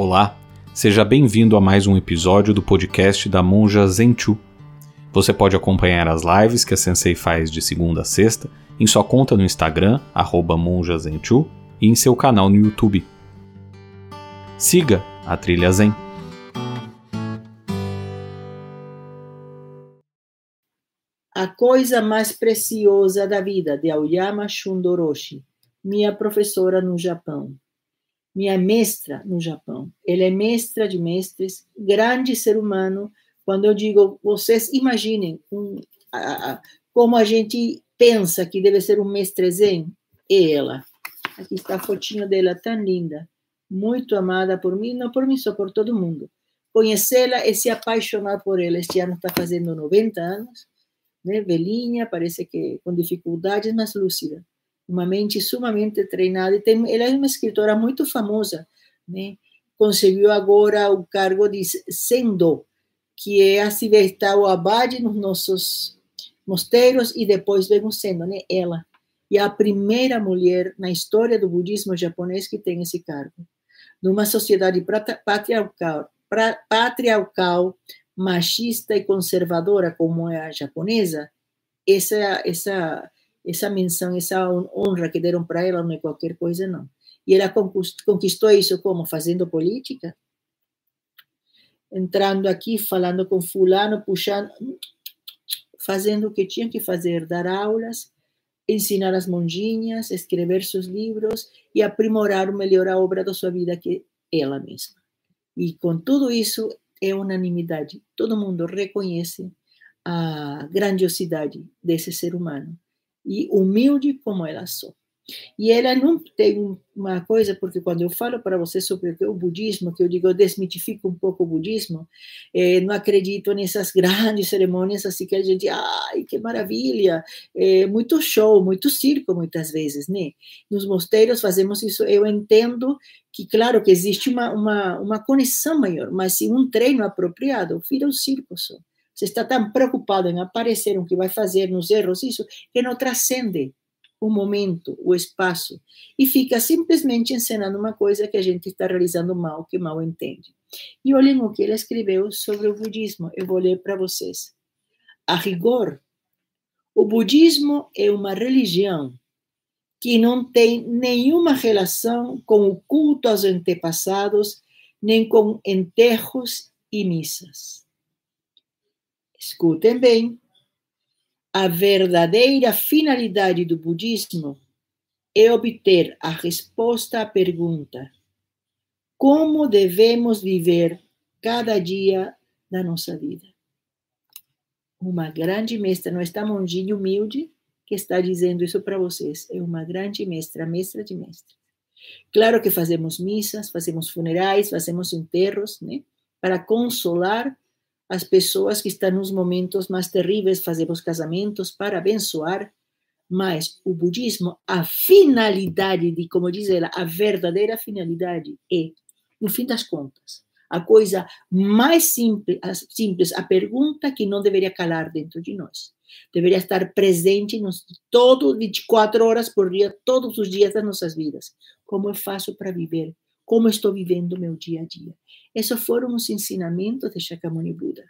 Olá, seja bem-vindo a mais um episódio do podcast da Monja Zenchu. Você pode acompanhar as lives que a Sensei faz de segunda a sexta em sua conta no Instagram, monjazenchu, e em seu canal no YouTube. Siga a Trilha Zen. A coisa mais preciosa da vida, de Aoyama Shundoroshi, minha professora no Japão minha mestra no Japão. Ela é mestra de mestres, grande ser humano. Quando eu digo, vocês imaginem um, a, a, como a gente pensa que deve ser um mestre zen, ela. Aqui está a fotinho dela, tão linda. Muito amada por mim, não por mim, só por todo mundo. Conhecê-la e se apaixonar por ela. Este ano está fazendo 90 anos, né? velhinha, parece que com dificuldades, mas lúcida uma mente sumamente treinada. E tem, ela é uma escritora muito famosa, né? Conseguiu agora o cargo de Sendo, que é está o abade nos nossos mosteiros e depois vem o Sendo, né? Ela. E a primeira mulher na história do budismo japonês que tem esse cargo. Numa sociedade patriarcal, patriarcal machista e conservadora como é a japonesa, essa, essa essa menção, essa honra que deram para ela não é qualquer coisa, não. E ela conquistou isso como? Fazendo política? Entrando aqui, falando com fulano, puxando, fazendo o que tinha que fazer, dar aulas, ensinar as monjinhas, escrever seus livros e aprimorar, melhorar a obra da sua vida que ela mesma. E com tudo isso, é unanimidade. Todo mundo reconhece a grandiosidade desse ser humano e humilde como ela sou. E ela não tem uma coisa, porque quando eu falo para você sobre o budismo, que eu digo, eu desmitifico um pouco o budismo, eh, não acredito nessas grandes cerimônias assim que a gente, ai, que maravilha, eh, muito show, muito circo muitas vezes, né? Nos mosteiros fazemos isso, eu entendo que, claro, que existe uma, uma, uma conexão maior, mas se um treino apropriado, vira um circo só. Você está tão preocupado em aparecer o que vai fazer nos erros, isso, que não transcende o momento, o espaço, e fica simplesmente ensinando uma coisa que a gente está realizando mal, que mal entende. E olhem o que ele escreveu sobre o budismo, eu vou ler para vocês. A rigor, o budismo é uma religião que não tem nenhuma relação com o culto aos antepassados, nem com enterros e missas. Escutem bem. A verdadeira finalidade do budismo é obter a resposta à pergunta: como devemos viver cada dia da nossa vida? Uma grande mestra, não está monjinho humilde que está dizendo isso para vocês, é uma grande mestra, mestra de mestres. Claro que fazemos missas, fazemos funerais, fazemos enterros, né? Para consolar as pessoas que estão nos momentos mais terríveis, fazemos casamentos para abençoar, mas o budismo, a finalidade de, como diz ela, a verdadeira finalidade é, no fim das contas, a coisa mais simples, simples a pergunta que não deveria calar dentro de nós. Deveria estar presente nos todo 24 horas por dia, todos os dias das nossas vidas. Como eu faço para viver como estou vivendo meu dia a dia. Esses foram os ensinamentos de Shakyamuni Buda.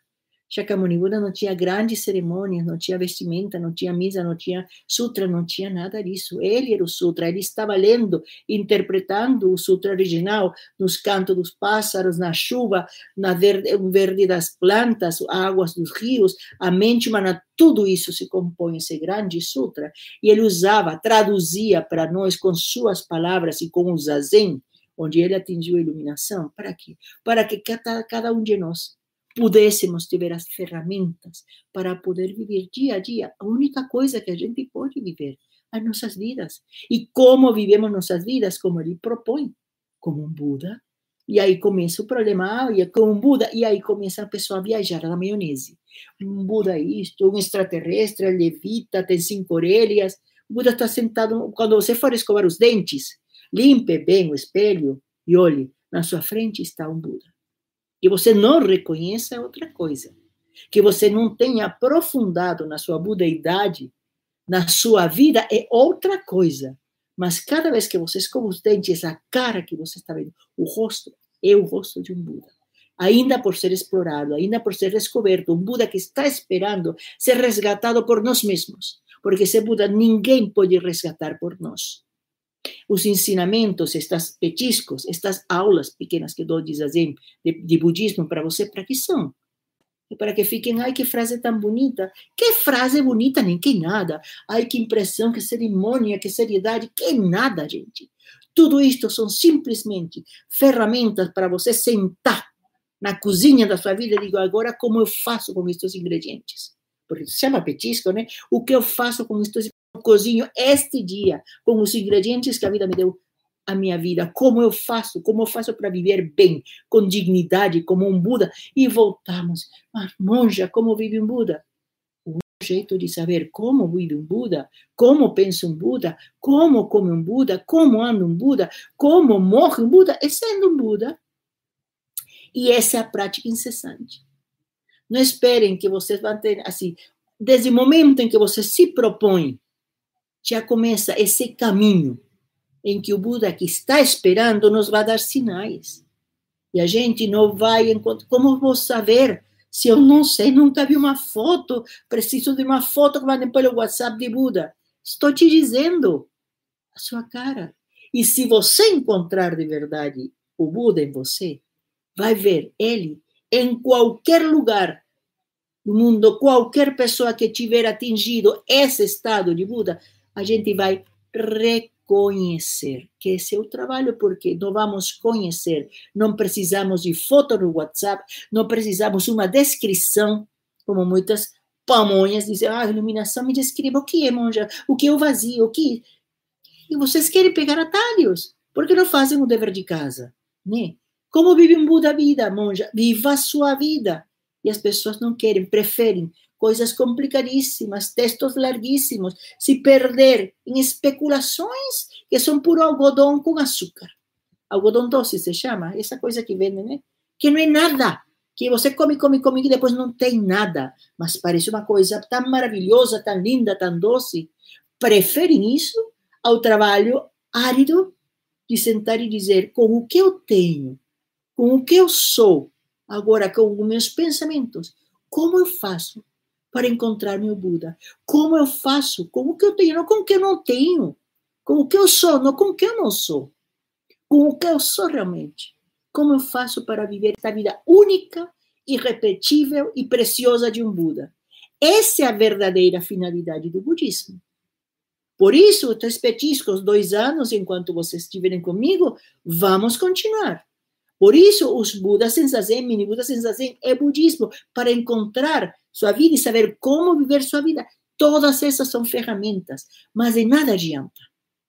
Shakyamuni Buda não tinha grandes cerimônias, não tinha vestimenta, não tinha misa, não tinha sutra, não tinha nada disso. Ele era o sutra, ele estava lendo, interpretando o sutra original nos cantos dos pássaros, na chuva, na verde, verde das plantas, águas dos rios, a mente humana, tudo isso se compõe esse grande sutra. E ele usava, traduzia para nós com suas palavras e com o zazen, onde ele atingiu a iluminação, para quê? Para que cada, cada um de nós pudéssemos ter as ferramentas para poder viver dia a dia a única coisa que a gente pode viver, as nossas vidas. E como vivemos nossas vidas? Como ele propõe, como um Buda. E aí começa o problema, ah, e é como um Buda, e aí começa a pessoa a viajar na maionese. Um Buda é isto, um extraterrestre, levita, tem cinco orelhas. O Buda está sentado, quando você for escovar os dentes, Limpe bem o espelho e olhe, na sua frente está um Buda. Que você não reconheça outra coisa. Que você não tenha aprofundado na sua budeidade, na sua vida, é outra coisa. Mas cada vez que você escova os dentes, a cara que você está vendo, o rosto, é o rosto de um Buda. Ainda por ser explorado, ainda por ser descoberto, um Buda que está esperando ser resgatado por nós mesmos, porque esse Buda ninguém pode resgatar por nós. Os ensinamentos, estas petiscos, estas aulas pequenas que dou de, de budismo para você, para que são? É para que fiquem, ai, que frase tão bonita. Que frase bonita, nem que nada. Ai, que impressão, que cerimônia, que seriedade. Que nada, gente. Tudo isto são simplesmente ferramentas para você sentar na cozinha da sua vida e digo, agora como eu faço com estes ingredientes? Porque se chama petisco, né? O que eu faço com estes cozinho este dia com os ingredientes que a vida me deu a minha vida, como eu faço, como eu faço para viver bem, com dignidade, como um Buda, e voltamos. Mas, monja, como vive um Buda? O jeito de saber como vive um Buda, como pensa um Buda, como come um Buda, como anda um Buda, como morre um Buda, é sendo um Buda. E essa é a prática incessante. Não esperem que vocês vão ter, assim, desde o momento em que você se propõe, já começa esse caminho em que o Buda que está esperando nos vai dar sinais. E a gente não vai encontrar. Como vou saber se eu não sei, nunca vi uma foto, preciso de uma foto que mandem pelo WhatsApp de Buda? Estou te dizendo a sua cara. E se você encontrar de verdade o Buda em você, vai ver ele em qualquer lugar do mundo, qualquer pessoa que tiver atingido esse estado de Buda, a gente vai reconhecer que esse é o trabalho, porque não vamos conhecer, não precisamos de foto no WhatsApp, não precisamos uma descrição, como muitas pamonhas dizem, ah, iluminação me descreva o que é, monja, o que é o vazio, o que... E vocês querem pegar atalhos, porque não fazem o dever de casa, né? Como vive um Buda a vida, monja? Viva a sua vida. E as pessoas não querem, preferem coisas complicadíssimas, textos larguíssimos, se perder em especulações que são puro algodão com açúcar. Algodão doce se chama, essa coisa que vendem, né? Que não é nada, que você come, come, come e depois não tem nada, mas parece uma coisa tão maravilhosa, tão linda, tão doce. Preferem isso ao trabalho árido de sentar e dizer com o que eu tenho, com o que eu sou, agora com os meus pensamentos, como eu faço para encontrar meu Buda? Como eu faço? Com o que eu tenho, não com o que eu não tenho. Com o que eu sou, não com o que eu não sou. Com o que eu sou realmente. Como eu faço para viver esta vida única, irrepetível e preciosa de um Buda? Essa é a verdadeira finalidade do budismo. Por isso, os petiscos, dois anos, enquanto vocês estiverem comigo, vamos continuar. Por isso, os Budas Sensazen, Mini Buda Sensazen, é budismo, para encontrar sua vida e saber como viver sua vida. Todas essas são ferramentas, mas de nada adianta.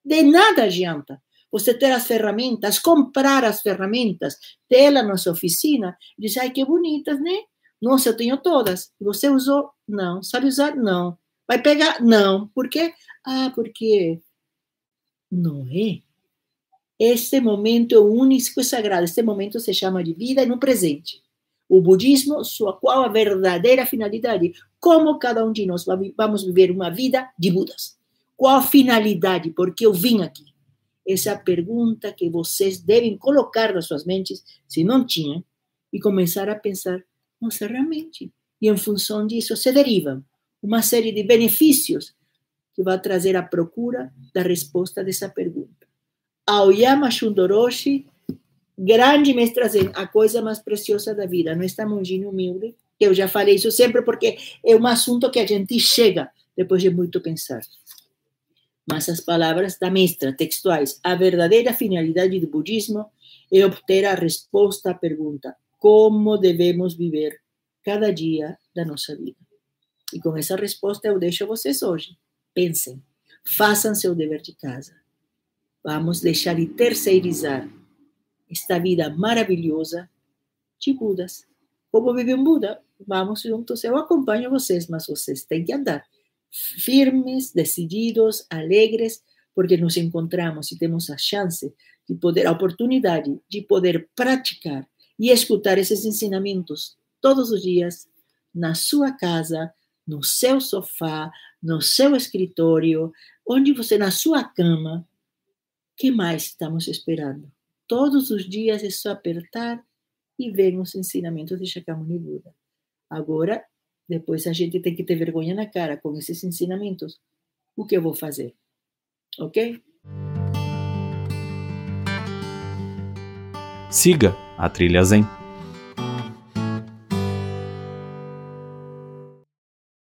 De nada adianta você ter as ferramentas, comprar as ferramentas, tê-la na sua oficina, e dizer, ai, que bonitas, né? Nossa, eu tenho todas. E você usou? Não. Sabe usar? Não. Vai pegar? Não. Por quê? Ah, porque não é. Este momento é único e sagrado. Este momento se chama de vida no presente o budismo, sua qual a verdadeira finalidade, como cada um de nós vamos viver uma vida de Budas. Qual a finalidade? Por que eu vim aqui? Essa é pergunta que vocês devem colocar nas suas mentes, se não tinham, e começar a pensar, nossa, realmente. E em função disso se derivam uma série de benefícios que vai trazer a procura da resposta dessa pergunta. Aoyama Shundoroshi grande mestra Zen, a coisa mais preciosa da vida, não está monjinho humilde, que eu já falei isso sempre porque é um assunto que a gente chega depois de muito pensar. Mas as palavras da mestra textuais, a verdadeira finalidade do budismo é obter a resposta à pergunta: como devemos viver cada dia da nossa vida? E com essa resposta eu deixo vocês hoje. Pensem, façam seu dever de casa. Vamos deixar de terceirizar esta vida maravilhosa de Budas. Como vive um Buda? Vamos juntos, eu acompanho vocês, mas vocês têm que andar firmes, decididos, alegres, porque nos encontramos e temos a chance de poder, a oportunidade de poder praticar e escutar esses ensinamentos todos os dias na sua casa, no seu sofá, no seu escritório, onde você, na sua cama. que mais estamos esperando? Todos os dias é só apertar e vem os ensinamentos de Shakyamuni Buda. Agora, depois a gente tem que ter vergonha na cara com esses ensinamentos. O que eu vou fazer? Ok? Siga a Trilha Zen.